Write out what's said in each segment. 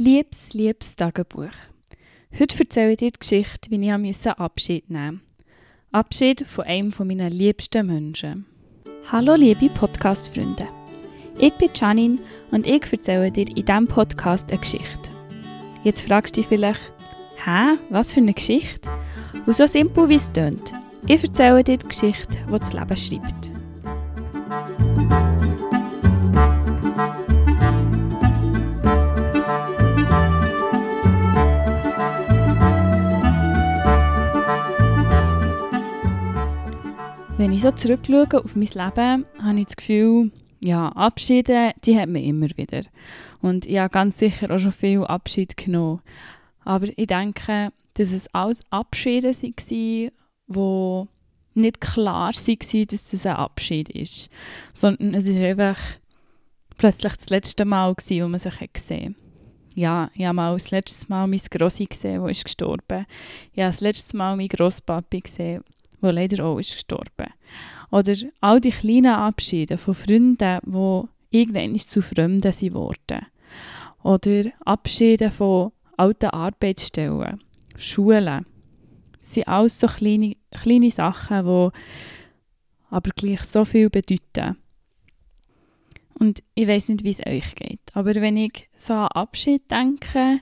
Liebes, liebes Tagebuch. Heute erzähle ich dir die Geschichte, wie ich Abschied nehmen musste. Abschied von einem meiner liebsten Menschen. Hallo liebe Podcast-Freunde. Ich bin Janine und ich erzähle dir in diesem Podcast eine Geschichte. Jetzt fragst du dich vielleicht, hä, was für eine Geschichte? Und so simpel wie es klingt. Ich erzähle dir die Geschichte, die das Leben schreibt. Wenn ich so zurückschaue auf mein Leben, habe ich das Gefühl, ja, Abschiede, die hat man immer wieder. Und ich habe ganz sicher auch schon viel Abschied genommen. Aber ich denke, dass es alles Abschiede waren, die nicht klar waren, dass das ein Abschied ist. Sondern es war einfach plötzlich das letzte Mal, wo man sich gesehen hat. Ja, ich habe mal das letzte Mal meine Grossi gesehen, die ist gestorben. Ich habe das letzte Mal meinen Grosspapi gesehen, der leider auch ist gestorben. Oder all die kleinen Abschiede von Freunden, die irgendwann zu Fremden sind worden. Oder Abschiede von alten Arbeitsstellen, Schulen. Das sind alles so kleine, kleine Sachen, die aber gleich so viel bedeuten. Und ich weiß nicht, wie es euch geht, aber wenn ich so an Abschied denke,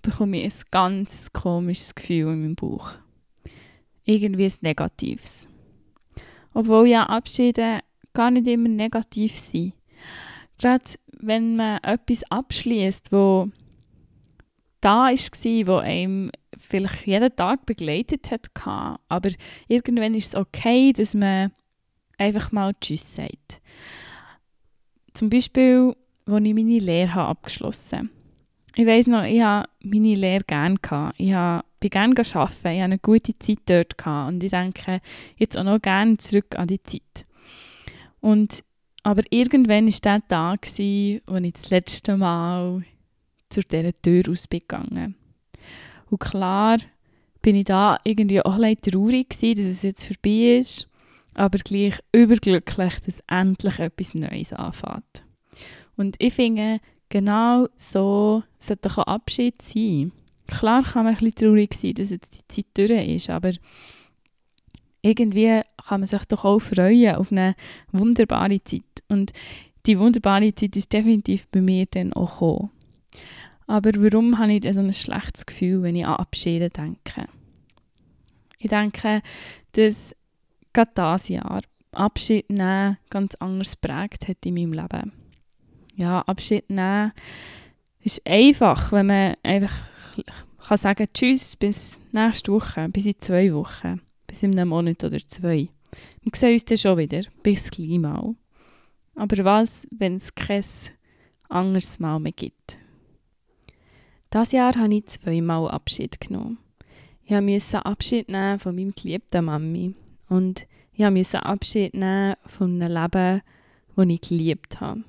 bekomme ich ein ganz komisches Gefühl in meinem Bauch irgendwie ein Negatives. Obwohl ja Abschiede gar nicht immer negativ sind. Gerade wenn man etwas abschließt, wo da war, wo einem vielleicht jeden Tag begleitet hat, aber irgendwann ist es okay, dass man einfach mal Tschüss sagt. Zum Beispiel, als ich meine Lehre abgeschlossen habe. Ich weiss noch, ich habe meine Lehre gerne. Ich habe bin gerne arbeiten, ich hatte eine gute Zeit dort und ich denke jetzt auch noch gerne zurück an die Zeit. Und, aber irgendwann war der Tag, wo ich das letzte Mal zu dieser Tür ausgegangen Und klar bin ich da irgendwie auch ein traurig gewesen, dass es jetzt vorbei ist, aber gleich überglücklich, dass endlich etwas Neues anfängt. Und ich finde, genau so sollte auch Abschied sein. Klar kann man ein bisschen traurig sein, dass jetzt die Zeit durch ist, aber irgendwie kann man sich doch auch freuen auf eine wunderbare Zeit. Und die wunderbare Zeit ist definitiv bei mir dann auch gekommen. Aber warum habe ich so ein schlechtes Gefühl, wenn ich an Abschiede denke? Ich denke, dass gerade dieses Jahr Abschied nehmen ganz anders prägt hat in meinem Leben. Ja, Abschied nehmen ist einfach, wenn man einfach kann sagen, tschüss, bis nächste Woche, bis in zwei Wochen, bis in einem Monat oder zwei. Wir sehen uns dann schon wieder, bis gleich mal. Aber was, wenn es kein anderes Mal mehr gibt? Dieses Jahr habe ich zweimal Abschied genommen. Ich musste Abschied nehmen von meinem geliebten Mami. Und ich musste Abschied nehmen von einem Leben, das ich geliebt habe.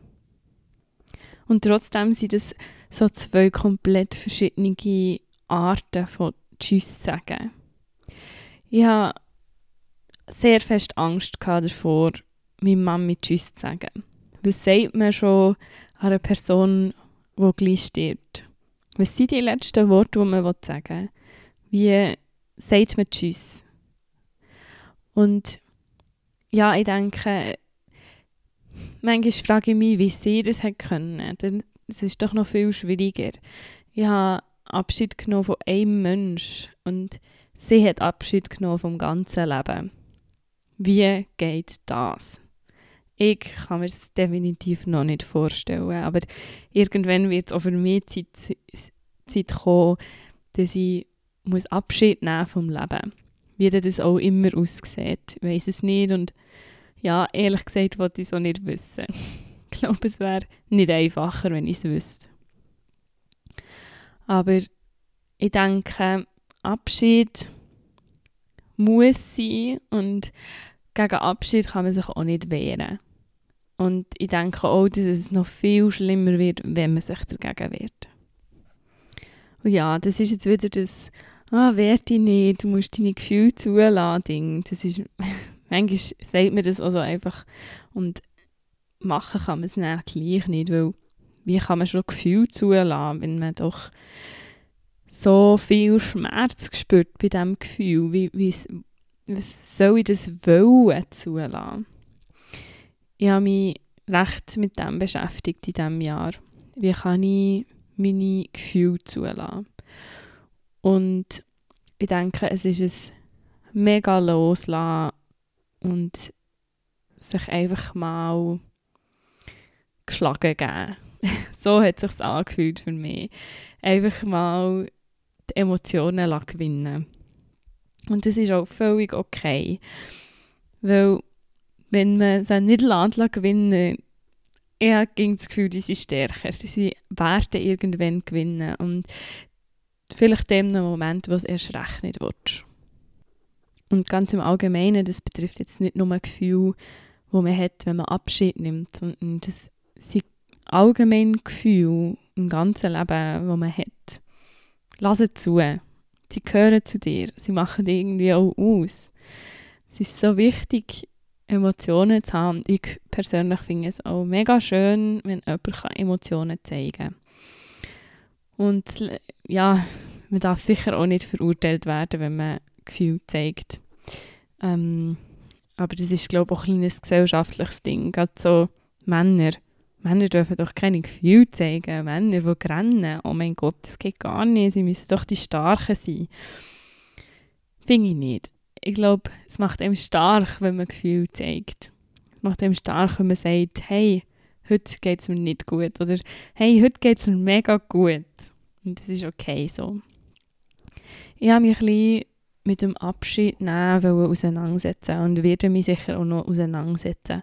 Und trotzdem sind es so zwei komplett verschiedene Arten von Tschüss sagen. Ich hatte sehr fest Angst davor, meiner Mami Tschüss zu sagen. Was sagt man schon einer Person, die gleich stirbt? Was sind die letzten Worte, die man sagen will? Wie sagt man Tschüss? Und ja, ich denke, manchmal frage ich mich, wie sie das können. Es ist doch noch viel schwieriger. Ich habe Abschied genommen von einem Mensch und sie hat Abschied genommen vom ganzen Leben. Wie geht das? Ich kann mir es definitiv noch nicht vorstellen, aber irgendwann wird es auch für mich Zeit, Zeit kommen, dass ich muss Abschied nehmen vom Leben. Wie das auch immer aussieht, ich weiß es nicht und ja, ehrlich gesagt wollte ich es auch nicht wissen. Ich glaube, es wäre nicht einfacher, wenn ich es wüsste. Aber ich denke, Abschied muss sein und gegen Abschied kann man sich auch nicht wehren. Und ich denke auch, dass es noch viel schlimmer wird, wenn man sich dagegen wehrt. Und ja, das ist jetzt wieder das «Ah, wehr dich nicht, du musst deine Gefühle zulassen» Das ist, manchmal sagt man das also einfach und machen kann man es dann gleich nicht, weil wie kann man schon Gefühl zulassen, wenn man doch so viel Schmerz spürt bei diesem Gefühl, wie, wie, soll ich das wollen zulassen? Ich habe mich recht mit dem beschäftigt in diesem Jahr. Wie kann ich meine Gefühle zulassen? Und ich denke, es ist ein mega loslassen und sich einfach mal geschlagen geben. so hat es sich angefühlt für mich. Einfach mal die Emotionen gewinnen Und das ist auch völlig okay. Weil, wenn man sie nicht lässt, gewinnen ich habe das Gefühl, die sind stärker. Sie werden irgendwann gewinnen. Und vielleicht in dem Moment, wo es erst recht nicht willst. Und ganz im Allgemeinen, das betrifft jetzt nicht nur ein Gefühl, das man hat, wenn man Abschied nimmt, sondern das sind allgemeine Gefühle im ganzen Leben, das man hat. Lass zu. Sie gehören zu dir. Sie machen dich irgendwie auch aus. Es ist so wichtig, Emotionen zu haben. Ich persönlich finde es auch mega schön, wenn jemand Emotionen zeigen kann. Und ja, man darf sicher auch nicht verurteilt werden, wenn man Gefühle zeigt. Ähm, aber das ist, glaube ich, auch ein kleines gesellschaftliches Ding. Gerade so Männer Männer dürfen doch keine Gefühle zeigen. Männer, die rennen, oh mein Gott, das geht gar nicht. Sie müssen doch die Starken sein. Finde ich nicht. Ich glaube, es macht einem stark, wenn man Gefühle zeigt. Es macht einem stark, wenn man sagt, hey, heute geht es mir nicht gut. Oder hey, heute geht es mir mega gut. Und das ist okay so. Ich habe mich ein bisschen mit dem Abschied nehmen auseinandersetzen und werde mich sicher auch noch auseinandersetzen.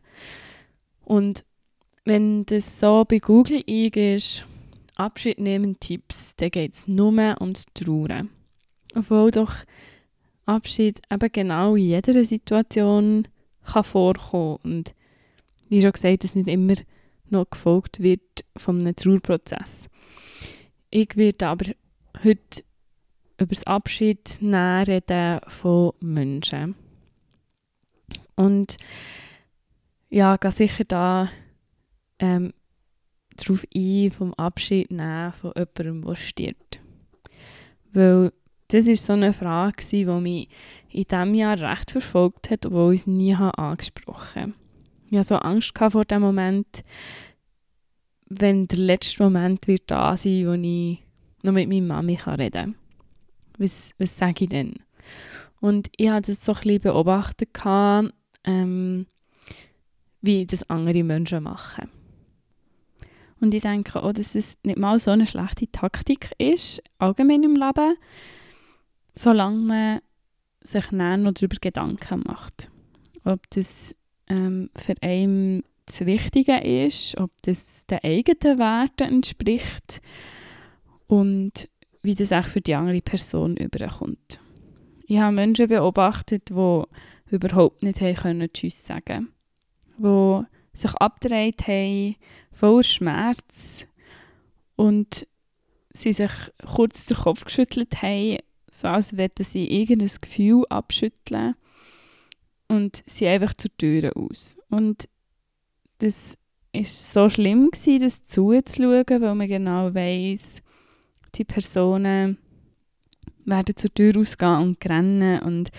Und wenn das so bei Google eingibst, Abschied nehmen Tipps, dann geht es nur ums Trauern. Obwohl doch Abschied eben genau in jeder Situation kann vorkommen und wie schon gesagt, dass nicht immer noch gefolgt wird von einem Trauerprozess. Ich werde aber heute über das Abschied reden von Menschen. Und ja, gehe sicher da ähm, darauf ein, vom Abschied nehmen von jemandem, der stirbt. Weil das war so eine Frage, die mich in diesem Jahr recht verfolgt hat, obwohl ich es nie angesprochen habe. Ich hatte so Angst vor dem Moment, wenn der letzte Moment wird da sein, wo ich noch mit meiner Mami reden kann. Was, was sage ich denn? Und ich habe das so ein beobachtet, ähm, wie das andere Menschen machen. Und ich denke auch, dass es nicht mal so eine schlechte Taktik ist, allgemein im Leben, solange man sich noch darüber Gedanken macht. Ob das ähm, für einen das Richtige ist, ob das den eigenen Werten entspricht und wie das auch für die andere Person überkommt. Ich habe Menschen beobachtet, die überhaupt nicht Tschüss sagen konnten, sich abgedreht haben, voller Schmerz und sie sich kurz den Kopf geschüttelt haben, so als würden sie irgendein Gefühl abschütteln und sie einfach zur Tür aus. Und das ist so schlimm gewesen, das zuzuschauen, weil man genau weiß, die Personen werden zur Tür ausgehen und rennen und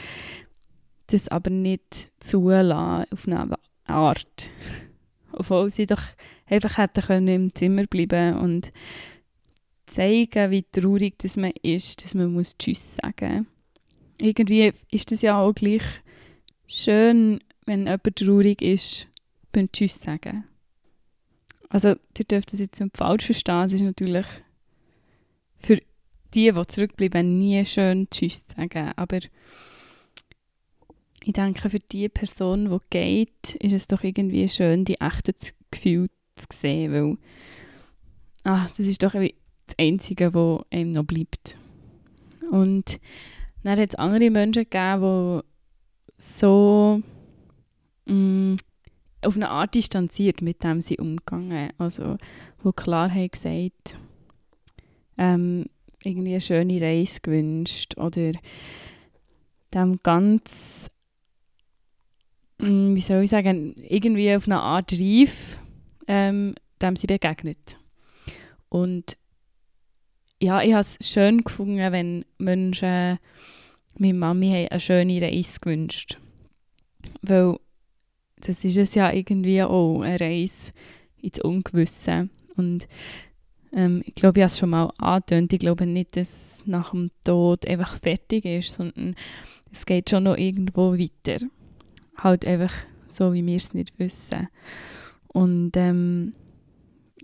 das aber nicht zulassen auf eine Art. Obwohl sie doch einfach hätten können im Zimmer bleiben und zeigen, wie traurig das man ist, dass man muss Tschüss sagen muss. Irgendwie ist das ja auch gleich schön, wenn jemand traurig ist, beim Tschüss sagen. Also, ihr dürft das jetzt nicht falsch verstehen, es ist natürlich für die, die zurückbleiben, nie schön Tschüss sagen, aber ich denke, für die Person, die geht, ist es doch irgendwie schön, die echten Gefühle zu sehen, weil ah, das ist doch das Einzige, was einem noch bleibt. Und dann hat es andere Menschen gegeben, die so mh, mm, auf eine Art distanziert mit dem sie umgegangen Also, wo klar haben gesagt, ähm, irgendwie eine schöne Reise gewünscht oder dem ganz, wie soll ich sagen, irgendwie auf eine Art reif ähm, dem sie begegnet. Und ja, ich habe es schön gefunden, wenn Menschen meine Mami eine schöne Reise gewünscht Weil das ist es ja irgendwie auch, eine Reise ins Ungewisse. Und ähm, ich glaube, ich habe es schon mal angetönt. Ich glaube nicht, dass nach dem Tod einfach fertig ist, sondern es geht schon noch irgendwo weiter. Halt einfach so, wie wir es nicht wissen. Und ähm,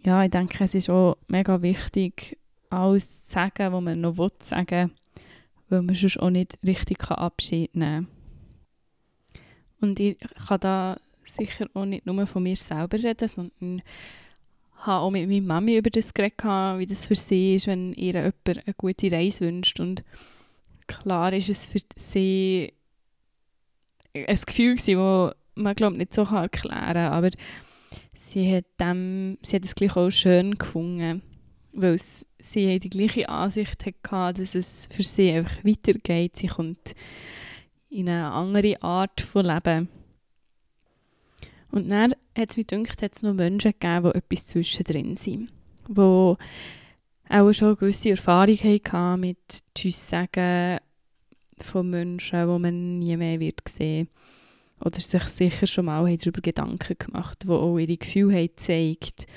ja, ich denke, es ist auch mega wichtig, alles zu sagen, was man noch sagen will, weil man sonst auch nicht richtig Abschied nehmen kann. Und ich kann da sicher auch nicht nur von mir selber reden, sondern habe auch mit meiner Mami über das geredet, wie das für sie ist, wenn ihr jemand eine gute Reise wünscht. Und klar ist es für sie ein Gefühl das man glaube nicht so erklären kann, aber sie hat, dem, sie hat es gleich auch schön gefunden, weil sie die gleiche Ansicht hatte, dass es für sie einfach weitergeht. Sie kommt in eine andere Art von Leben. Und dann hat es mir gedacht, hat es noch Menschen gegeben, die etwas zwischendrin sind. Die auch schon gewisse Erfahrung hatten mit Tschüss sagen von Menschen, die man nie mehr wird sehen Oder sich sicher schon mal darüber Gedanken gemacht die auch ihre Gefühle haben gezeigt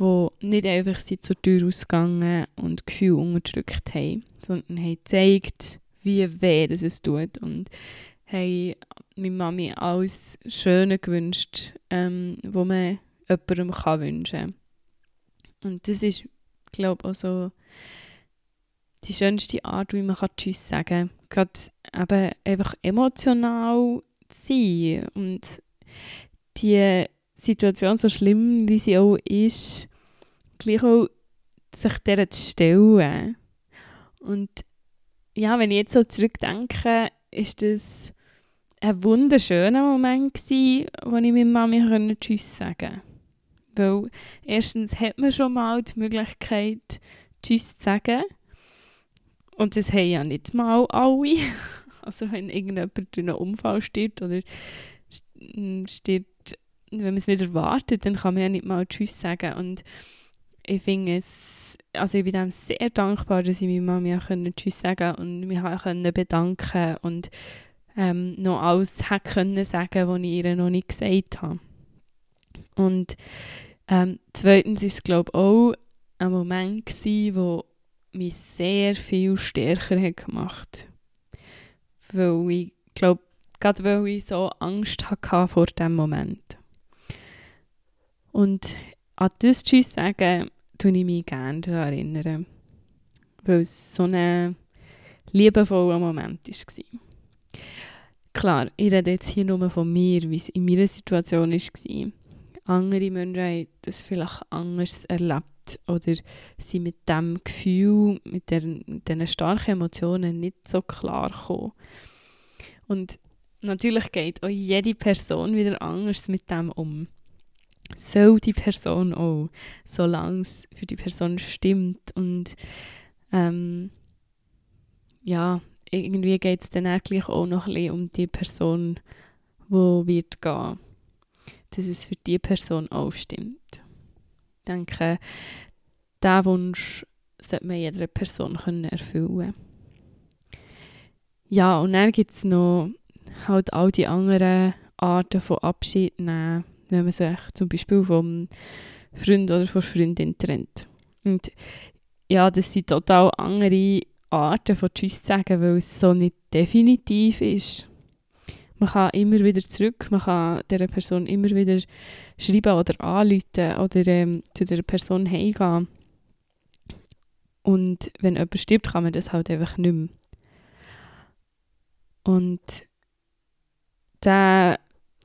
die nicht einfach sind zur Tür ausgegangen und Gefühle unterdrückt haben, sondern haben gezeigt, wie weh das es tut und haben meine Mami alles Schöne gewünscht, ähm, was man jemandem kann wünschen kann. Und das ist, glaube ich, auch so die schönste Art, wie man Tschüss sagen kann. Gerade eben einfach emotional sein und die Situation, so schlimm wie sie auch ist, gleich auch sich der zu stellen. Und ja, wenn ich jetzt so zurückdenke, ist das ein wunderschöner Moment gewesen, wo ich meiner Mami Tschüss sagen konnte. Weil erstens hat man schon mal die Möglichkeit, Tschüss zu sagen. Und das haben ja nicht mal alle. Also wenn irgendjemand durch einen Unfall stirbt oder stirbt, wenn man es nicht erwartet, dann kann man ja nicht mal Tschüss sagen. Und ich finde es, also ich bin dem sehr dankbar, dass ich meiner Mami Tschüss sagen und mich bedanken und ähm, noch alles hätte können sagen, was ich ihr noch nicht gesagt habe. Und ähm, zweitens war es, glaube ich, auch ein Moment, gewesen, wo mich sehr viel stärker hat gemacht Weil ich glaube, gerade weil ich so Angst hatte vor diesem Moment. Und an das Tschüss sagen, tue ich mich gerne daran erinnern. Weil es so ein liebevoller Moment war. Klar, ich rede jetzt hier nur von mir, wie es in meiner Situation war. Andere Menschen haben das vielleicht anders erlebt oder sind mit dem Gefühl, mit, diesen starken Emotionen nicht so klar gekommen. Und natürlich geht auch jede Person wieder anders mit dem um. Soll die Person auch, solange es für die Person stimmt und ähm, ja, irgendwie geht es dann eigentlich auch noch ein bisschen um die Person, die wird gehen. Dass es für die Person auch stimmt. Ich denke, diesen Wunsch sollte man jeder Person können erfüllen Ja, und dann gibt es noch halt all die anderen Arten von Abschied nehmen, wenn man sich zum Beispiel vom Freund oder von Freundin trennt. Und ja, das sind total andere Arten von Tschüss sagen, weil es so nicht definitiv ist. Man kann immer wieder zurück, man kann dieser Person immer wieder schreiben oder anrufen oder ähm, zu dieser Person heimgehen. Und wenn jemand stirbt, kann man das halt einfach nicht mehr. Und der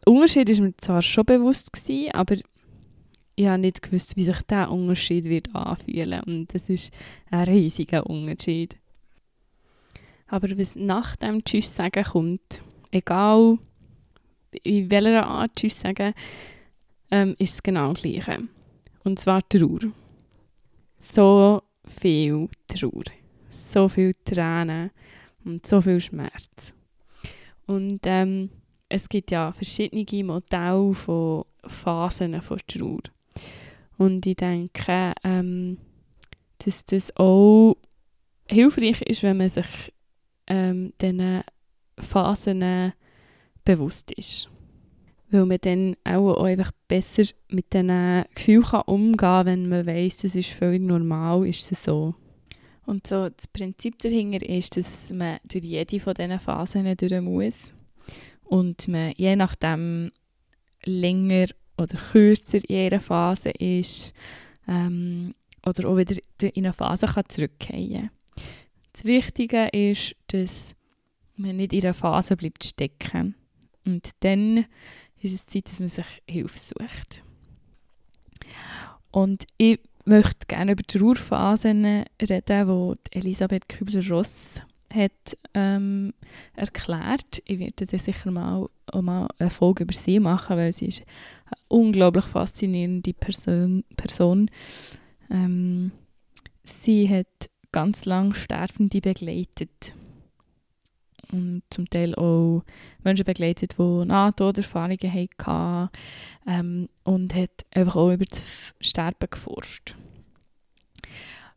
Unterschied war mir zwar schon bewusst, gewesen, aber ich habe nicht gewusst, wie sich dieser Unterschied wird anfühlen Und das ist ein riesiger Unterschied. Aber was nach dem Tschüss sagen kommt, egal in welcher Art Tschüss sagen, ähm, ist es genau das Gleiche. Und zwar Trauer. So viel Trauer. So viel Tränen und so viel Schmerz. Und ähm, es gibt ja verschiedene Modelle von Phasen von Trauer. Und ich denke, ähm, dass das auch hilfreich ist, wenn man sich ähm, diesen Phasen bewusst ist. Weil man dann auch, einfach besser mit diesen Gefühlen umgehen kann, wenn man weiß, das ist völlig normal, ist es so. Und so das Prinzip dahinter ist, dass man durch jede von diesen Phasen durch muss und man je nachdem länger oder kürzer in einer Phase ist ähm, oder auch wieder in eine Phase kann zurückkehren kann. Das Wichtige ist, dass man nicht in einer Phase bleibt stecken. Und dann ist es Zeit, dass man sich Hilfe sucht. Und ich möchte gerne über die Trauerphasen reden, die Elisabeth Kübler-Ross hat ähm, erklärt. Ich werde dann sicher mal, mal eine Folge über sie machen, weil sie ist eine unglaublich faszinierende Person. Person. Ähm, sie hat ganz lange Sterbende begleitet und zum Teil auch Menschen begleitet, die Nahtoderfahrungen hatten ähm, und hat einfach auch über das Sterben geforscht.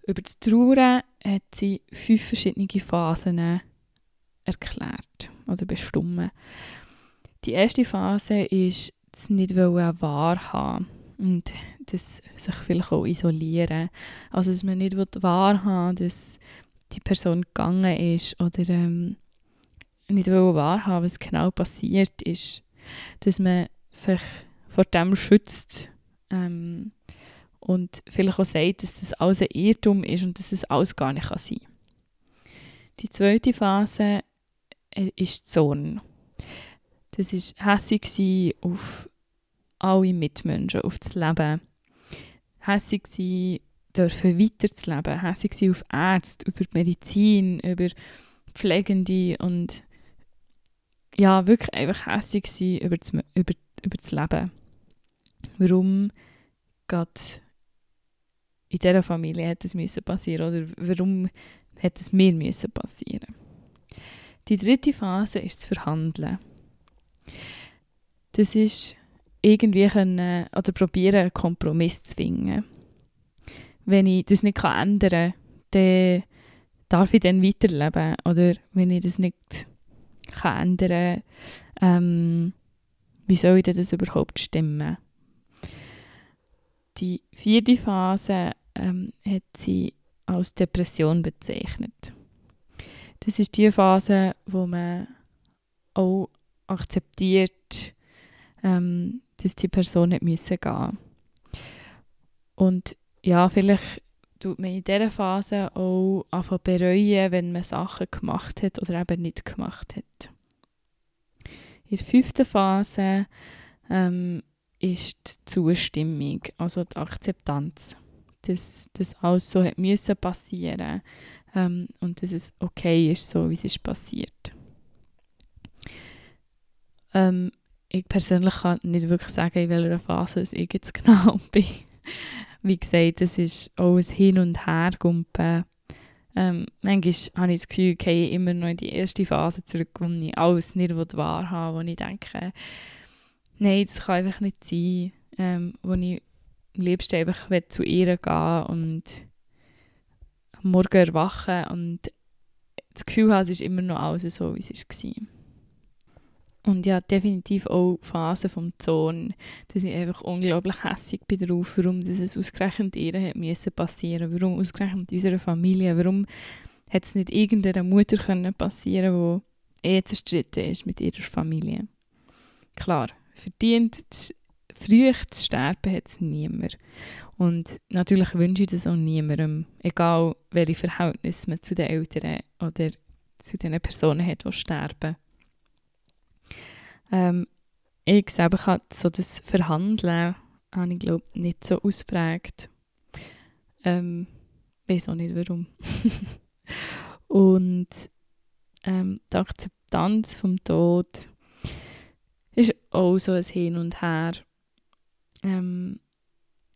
Über das Trauern hat sie fünf verschiedene Phasen erklärt oder bestimmt. Die erste Phase ist das nicht wahrhaben und das sich vielleicht auch isolieren. Also dass man nicht wahrhaben dass die Person gegangen ist oder ähm, nicht wahrhaben, was genau passiert ist. Dass man sich vor dem schützt ähm, und vielleicht auch sagt, dass das alles ein Irrtum ist und dass das alles gar nicht sein kann. Die zweite Phase äh, ist Zorn. Das war hässig auf alle Mitmenschen, auf das Leben. Hässig sein, dürfen weiterzuleben. Hässig sein auf Ärzte, über die Medizin, über Pflegende und ja, wirklich einfach hässig über das, über, über das Leben. Warum geht in dieser Familie hat es müssen passieren oder warum hat es mir müssen passieren? Die dritte Phase ist das Verhandeln. Das ist irgendwie können, oder probieren, einen Kompromiss zu finden. Wenn ich das nicht ändern kann, dann darf ich dann weiterleben. Oder wenn ich das nicht kann ändern ähm, wie soll ich das überhaupt stimmen? Die vierte Phase ähm, hat sie als Depression bezeichnet. Das ist die Phase, wo man auch akzeptiert, ähm, dass die Person nicht müssen gehen Und ja, vielleicht tut man in dieser Phase auch einfach bereuen, wenn man Sachen gemacht hat oder eben nicht gemacht hat. In der fünften Phase ähm, ist die Zustimmung, also die Akzeptanz, dass das alles so hat müssen passieren ähm, und dass es okay ist, so wie es ist passiert. Ähm, ich persönlich kann nicht wirklich sagen, in welcher Phase ich jetzt genau bin. Wie gesagt, es ist auch ein Hin und Her gumpen. Ähm, manchmal habe ich das Gefühl, ich gehe immer noch in die erste Phase zurück, wo ich alles nicht wahrhabe, wo ich denke, nein, das kann einfach nicht sein. Ähm, wo ich am liebsten einfach zu ihr gehen und Morgen erwachen und das Gefühl habe, es ist immer noch alles so, wie es war. Und ja, definitiv auch Phasen vom Zorn, dass ich einfach unglaublich bin darauf, warum das es ausgerechnet ihr hat müssen passieren, warum ausgerechnet unserer Familie, warum hat es nicht irgendeiner Mutter können passieren, die eh zerstritten ist mit ihrer Familie. Klar, verdient früh zu sterben hat es niemand. Und natürlich wünsche ich das auch niemandem, egal welche Verhältnisse man zu den Eltern oder zu den Personen hat, die sterben. Ähm, ich selber habe so das Verhandeln, habe ich glaube nicht so ausprägt. Ähm, weiß auch nicht warum. Und ähm, die Akzeptanz vom Tod ist auch so ein Hin und Her. Ähm,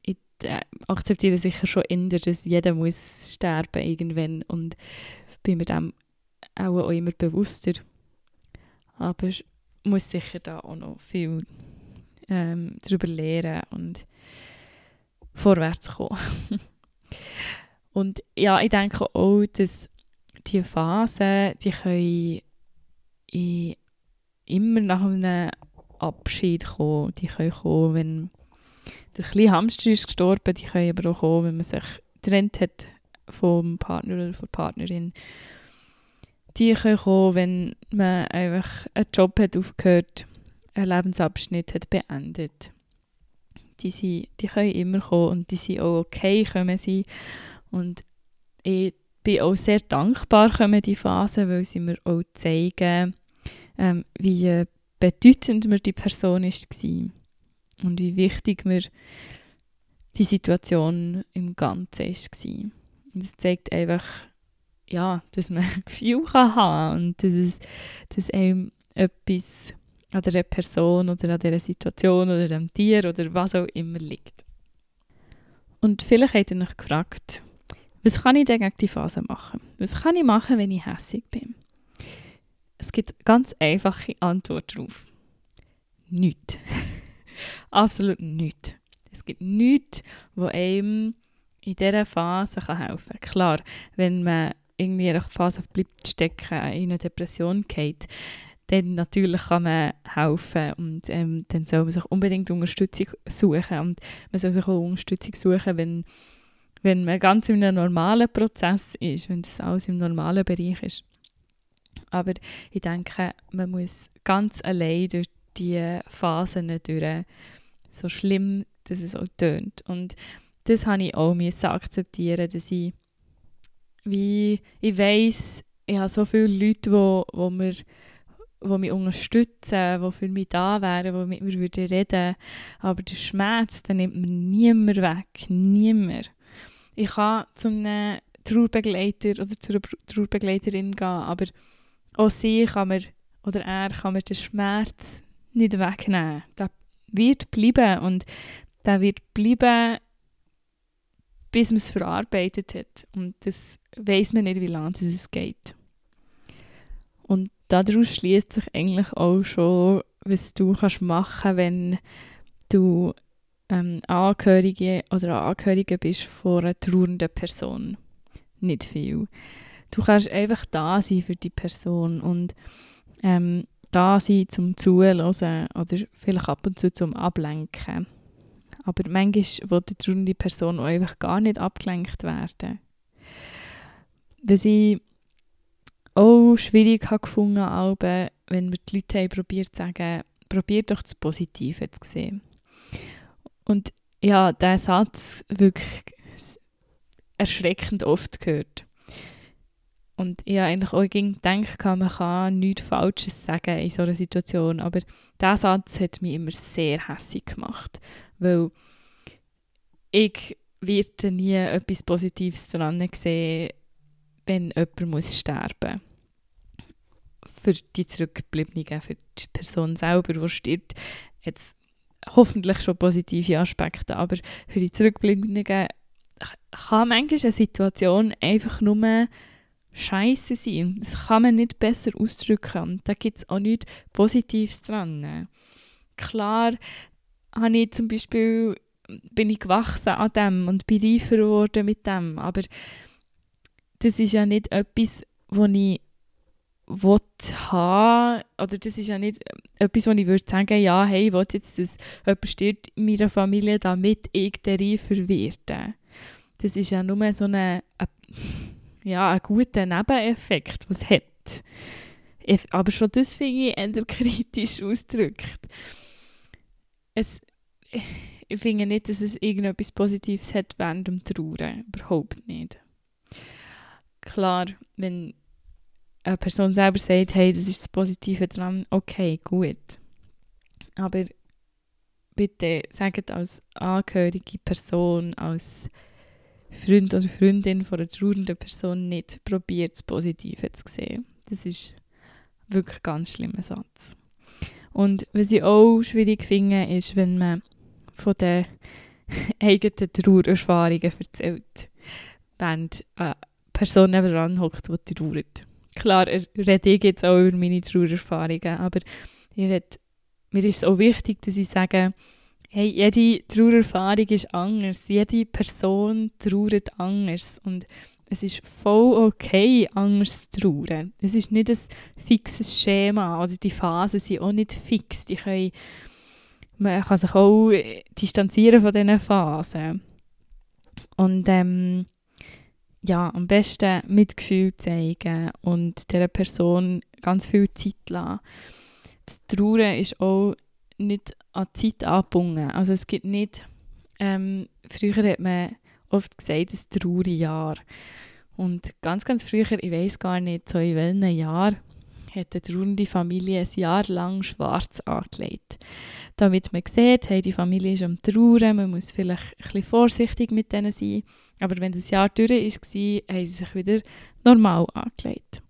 ich äh, akzeptiere sicher schon eher, dass jeder muss sterben irgendwann und bin mir dem auch, auch immer bewusster. Aber muss sicher da auch noch viel ähm, darüber lernen und vorwärts kommen. Und ja, ich denke auch, dass diese Phasen, die können immer nach einem Abschied kommen. Die können kommen, wenn der kleine Hamster ist gestorben, die können aber auch kommen, wenn man sich getrennt hat vom Partner oder von der Partnerin. Die können kommen, wenn man einfach einen Job hat aufgehört, einen Lebensabschnitt hat beendet. Die, sind, die können immer kommen und die sind auch okay, können sie. Und ich bin auch sehr dankbar, kommen die Phasen, weil sie mir auch zeigen, ähm, wie bedeutend mir die Person war und wie wichtig mir die Situation im Ganzen war. Und es zeigt einfach, ja, dass man Gefühl kann und dass, es, dass einem etwas an der Person oder an dieser Situation oder dem Tier oder was auch immer liegt. Und vielleicht habt ihr euch gefragt, was kann ich denn gegen die Phase machen? Was kann ich machen, wenn ich hässig bin? Es gibt ganz einfache Antwort darauf. Nichts. Absolut nichts. Es gibt nichts, wo einem in dieser Phase helfen kann. Klar, wenn man irgendwie in einer Phase bleibt stecken, in eine Depression geht, dann natürlich kann man helfen und ähm, dann soll man sich unbedingt Unterstützung suchen und man soll sich auch Unterstützung suchen, wenn, wenn man ganz in einem normalen Prozess ist, wenn das alles im normalen Bereich ist. Aber ich denke, man muss ganz allein durch die Phasen durch, so schlimm, dass es auch tönt. Und das habe ich auch akzeptieren, dass ich wie ich weiß, ich habe so viele Leute, wo, wo mir die mich unterstützen, die für mich da wären, die mit mir reden würden. Aber der Schmerz, den nimmt mir niemand weg. Niemand. Ich kann zu einem Trauerbegleiter oder zu einer Trauerbegleiterin gehen, aber auch sie kann mir, oder er kann mir den Schmerz nicht wegnehmen. Der wird bleiben und der wird bleiben, bis man es verarbeitet hat. Und das weiß man nicht, wie lange es geht. Und daraus schließt sich eigentlich auch schon, was du kannst machen wenn du ähm, Angehörige oder Angehörige bist von einer trauernden Person. Nicht viel. Du kannst einfach da sein für die Person und ähm, da sein zum Zuhören oder vielleicht ab und zu zum Ablenken. Aber manchmal will die trauernde Person auch einfach gar nicht abgelenkt werden. Was ich auch schwierig habe gefunden habe, wenn wir die Leute haben probiert zu sagen, probiert doch das Positive zu sehen. Und ja, diesen Satz wirklich erschreckend oft gehört. Und ich habe eigentlich auch gedacht, man kann nichts Falsches sagen in so einer Situation. Aber dieser Satz hat mich immer sehr hässlich gemacht. Weil ich werde nie etwas Positives daran sehen, wenn jemand muss sterben muss. Für die Zurückgebliebenen, für die Person selber, die stirbt, jetzt hoffentlich schon positive Aspekte, aber für die Zurückgebliebenen kann manchmal eine Situation einfach nur scheiße sein. Das kann man nicht besser ausdrücken und da gibt es auch nichts Positives dran. Klar habe ich zum Beispiel, bin ich gewachsen an dem und bin reifer geworden mit dem, aber das ist ja nicht etwas, was ich will haben, oder das ist ja nicht etwas, wo ich würde sagen, ja, hey, ich will jetzt, dass jemand stirbt in meiner Familie, damit ich der reifer werde. Das ist ja nur so eine, eine ja, ein guter Nebeneffekt, was hat. Aber schon das finde ich eher kritisch ausgedrückt. Es, ich finde nicht, dass es irgendetwas Positives hat während dem Trauern. Überhaupt nicht. Klar, wenn eine Person selber sagt, hey, das ist das Positive dran, okay, gut. Aber bitte sagt als angehörige Person, als Freund oder Freundin von einer trauernden Person nicht probiert, das Positive zu sehen. Das ist wirklich ein ganz schlimmer Satz. Und was ich auch schwierig finde, ist, wenn man von den eigenen Trauererfahrungen erzählt, während eine Person nebenan hockt, die trauert. Klar, rede ich jetzt auch über meine Trauererfahrungen, aber ich will, mir ist es auch wichtig, dass ich sage, hey, jede Trauererfahrung ist anders. Jede Person trauert anders. Und es ist voll okay, anders zu trauern. Es ist nicht ein fixes Schema. Also die Phasen sind auch nicht fix. Die können, man kann sich auch distanzieren von diesen Phasen. Und ähm, ja, am besten Mitgefühl zeigen und dieser Person ganz viel Zeit lassen. Das Trauern ist auch nicht an die Zeit angebunden. Also es gibt nicht, ähm, früher hat man oft gesagt, ein Trauerjahr. Und ganz, ganz früher, ich weiß gar nicht, so in welchem Jahr, hat eine trauernde Familie ein Jahr lang schwarz angelegt. Damit man sieht, hey, die Familie ist am Trauern, man muss vielleicht ein bisschen vorsichtig mit denen sein. Aber wenn das Jahr durch war, haben sie sich wieder normal angelegt.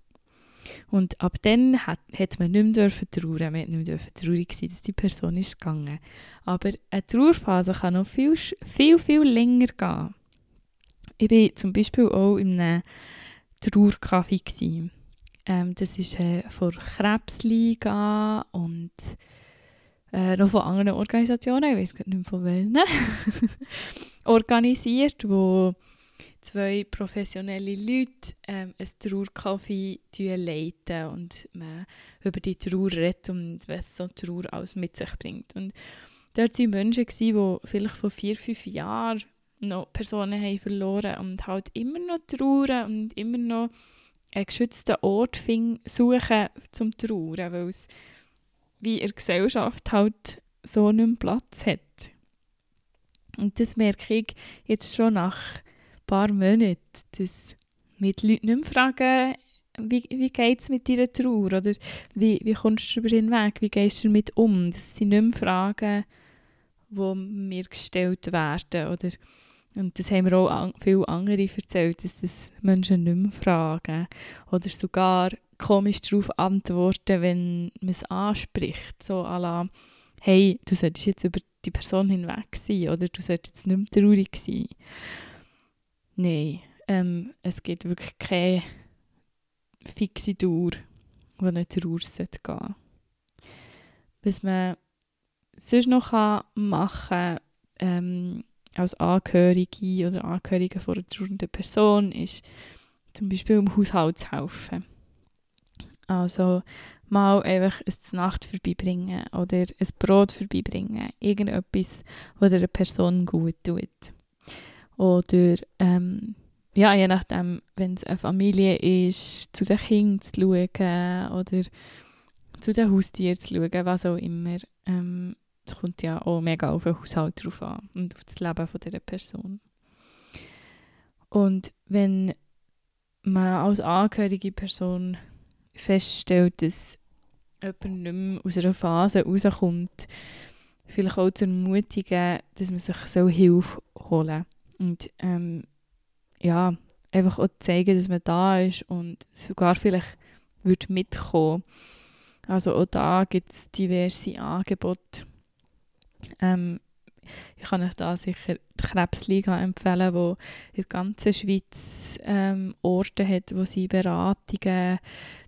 Und ab dann hat, hat man nicht mehr trauern, man nicht mehr traurig sein, dass die Person ist gegangen. Aber eine Trauerphase kann noch viel, viel, viel länger gehen. Ich war zum Beispiel auch in einem Trauercafé. Ähm, das ist äh, von Krebsliga und äh, noch von anderen Organisationen, ich weiß nicht mehr von welchen, organisiert, wo zwei professionelle Leute ähm, ein Trauercafé leiten und man über die Trauer redet und was so Trauer alles mit sich bringt. Und dort waren Menschen, die vielleicht vor vier, fünf Jahren noch Personen haben verloren und halt immer noch trauern und immer noch einen geschützten Ort suchen zum Trauern, weil es wie in der Gesellschaft halt so mehr Platz hat. Und das merke ich jetzt schon nach paar Monaten, dass mir die Leute nicht mehr fragen, wie, wie geht es mit deiner Trauer oder wie, wie kommst du darüber hinweg, wie gehst du damit um. Das sind nicht mehr Fragen, die mir gestellt werden oder und das haben mir auch an, viele andere erzählt, dass das Menschen nicht mehr fragen oder sogar komisch darauf antworten, wenn man es anspricht. So à la, hey, du solltest jetzt über die Person hinweg sein oder du solltest jetzt nicht mehr traurig sein. Nein, ähm, es gibt wirklich keine fixe Dauer, wo eine Trauer gehen sollte. Was man sonst noch machen kann, ähm, als Angehörige oder Angehörige von einer trauernden Person ist zum Beispiel im Haushalt zu helfen. Also mal einfach eine Nacht vorbeibringen oder ein Brot vorbeibringen. Irgendetwas, was der Person gut tut. Oder ähm, ja, je nachdem, wenn es eine Familie ist, zu den Kindern zu schauen oder zu den Haustieren zu schauen, was auch immer. Ähm, es kommt ja auch mega auf den Haushalt drauf an und auf das Leben von dieser Person. Und wenn man als angehörige Person feststellt, dass jemand nicht mehr aus einer Phase rauskommt, vielleicht auch zu ermutigen, dass man sich so Hilfe holen soll. Und ähm, ja, einfach auch zeigen, dass man da ist und sogar vielleicht wird mitkommen. Also auch da gibt es diverse Angebote ähm, ich kann euch da sicher die Krebsliga empfehlen, wo in der ganzen Schweiz ähm, Orte hat, wo sie Beratungen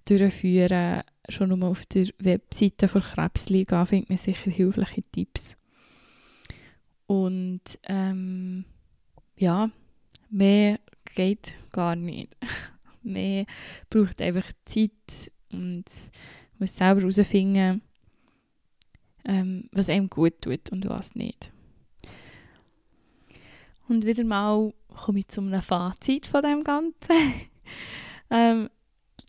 durchführen. Schon nur auf der Webseite der Krebsliga findet man sicher hilfreiche Tipps. Und ähm, ja, mehr geht gar nicht. mehr braucht einfach Zeit und muss selber herausfinden, ähm, was einem gut tut und was nicht. Und wieder mal komme ich zu einem Fazit von dem Ganzen. ähm,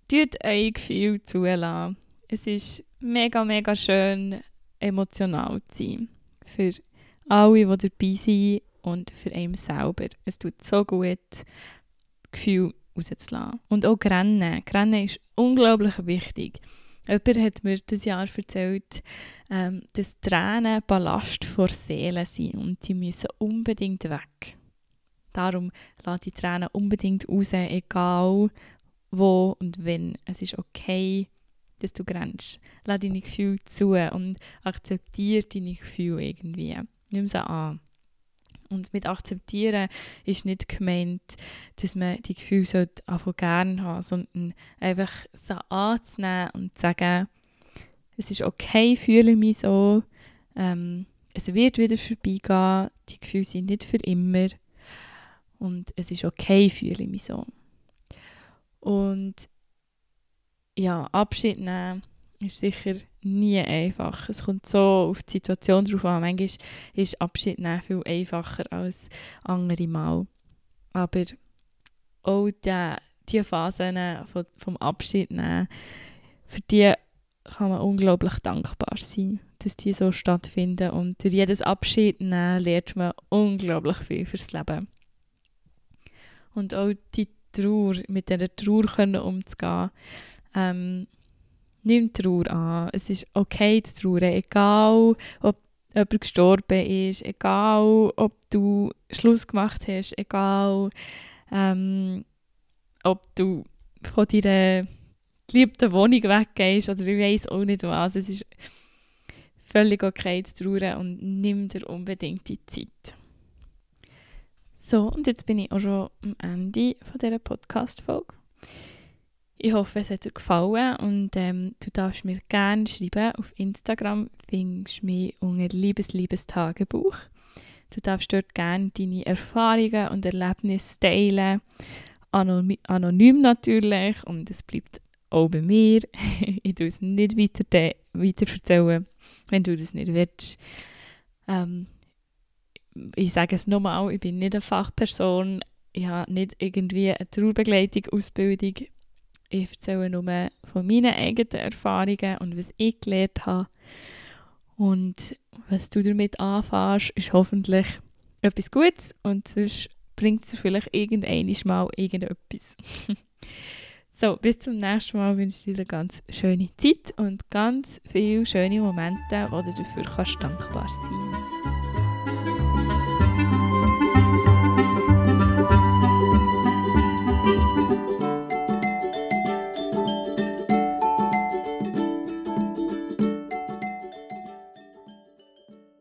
tut euch Gefühl zulassen. Es ist mega, mega schön, emotional zu sein. Für alle, die dabei sind und für einen selber. Es tut so gut, Gefühl rauszulassen. Und auch Rennen. Rennen ist unglaublich wichtig. Jemand hat mir das Jahr erzählt, ähm, dass Tränen Ballast vor Seele sind und die müssen unbedingt weg. Darum lass die Tränen unbedingt raus, egal wo und wenn. Es ist okay, dass du grenzt. Lass deine Gefühle zu und akzeptiere deine Gefühle irgendwie. Nimm sie an. Und mit akzeptieren ist nicht gemeint, dass man die Gefühle einfach gerne haben sondern einfach sie anzunehmen und zu sagen, es ist okay, fühle mich so. Ähm, es wird wieder vorbeigehen, die Gefühle sind nicht für immer und es ist okay, fühle ich mich so. Und ja, Abschied nehmen ist sicher nie einfach. Es kommt so auf die Situation drauf an. Manchmal ist Abschied nehmen viel einfacher als andere Mal. Aber auch die, die Phasen von, vom Abschied nehmen, für die kann man unglaublich dankbar sein, dass die so stattfinden. Und durch jedes Abschied nehmen lernt man unglaublich viel fürs Leben. Und auch die Trauer, mit dieser Trauer umzugehen, ähm, nimm Trauer an. Es ist okay zu trauern, egal ob jemand gestorben ist, egal ob du Schluss gemacht hast, egal ähm, ob du von deiner geliebten Wohnung weggehst oder ich weiß auch nicht was. Es ist völlig okay zu trauern und nimm dir unbedingt die Zeit. So, und jetzt bin ich auch schon am Ende von dieser Podcast-Folge. Ich hoffe, es hat dir gefallen und ähm, du darfst mir gerne schreiben. Auf Instagram findest du mich unter Liebes, Liebes Tagebuch. Du darfst dort gerne deine Erfahrungen und Erlebnisse teilen. Anonym, natürlich und es bleibt auch bei mir. ich tue es nicht weiter, weiter erzählen, wenn du das nicht willst. Ähm, ich sage es nochmal, ich bin nicht eine Fachperson. Ich habe nicht irgendwie eine Trauerbegleitung, Ausbildung ich erzähle nur von meinen eigenen Erfahrungen und was ich gelernt habe. Und was du damit anfängst, ist hoffentlich etwas Gutes und sonst bringt es vielleicht irgendein Mal irgendetwas. so, bis zum nächsten Mal wünsche ich dir eine ganz schöne Zeit und ganz viele schöne Momente, wo du dafür kannst dankbar sein kannst.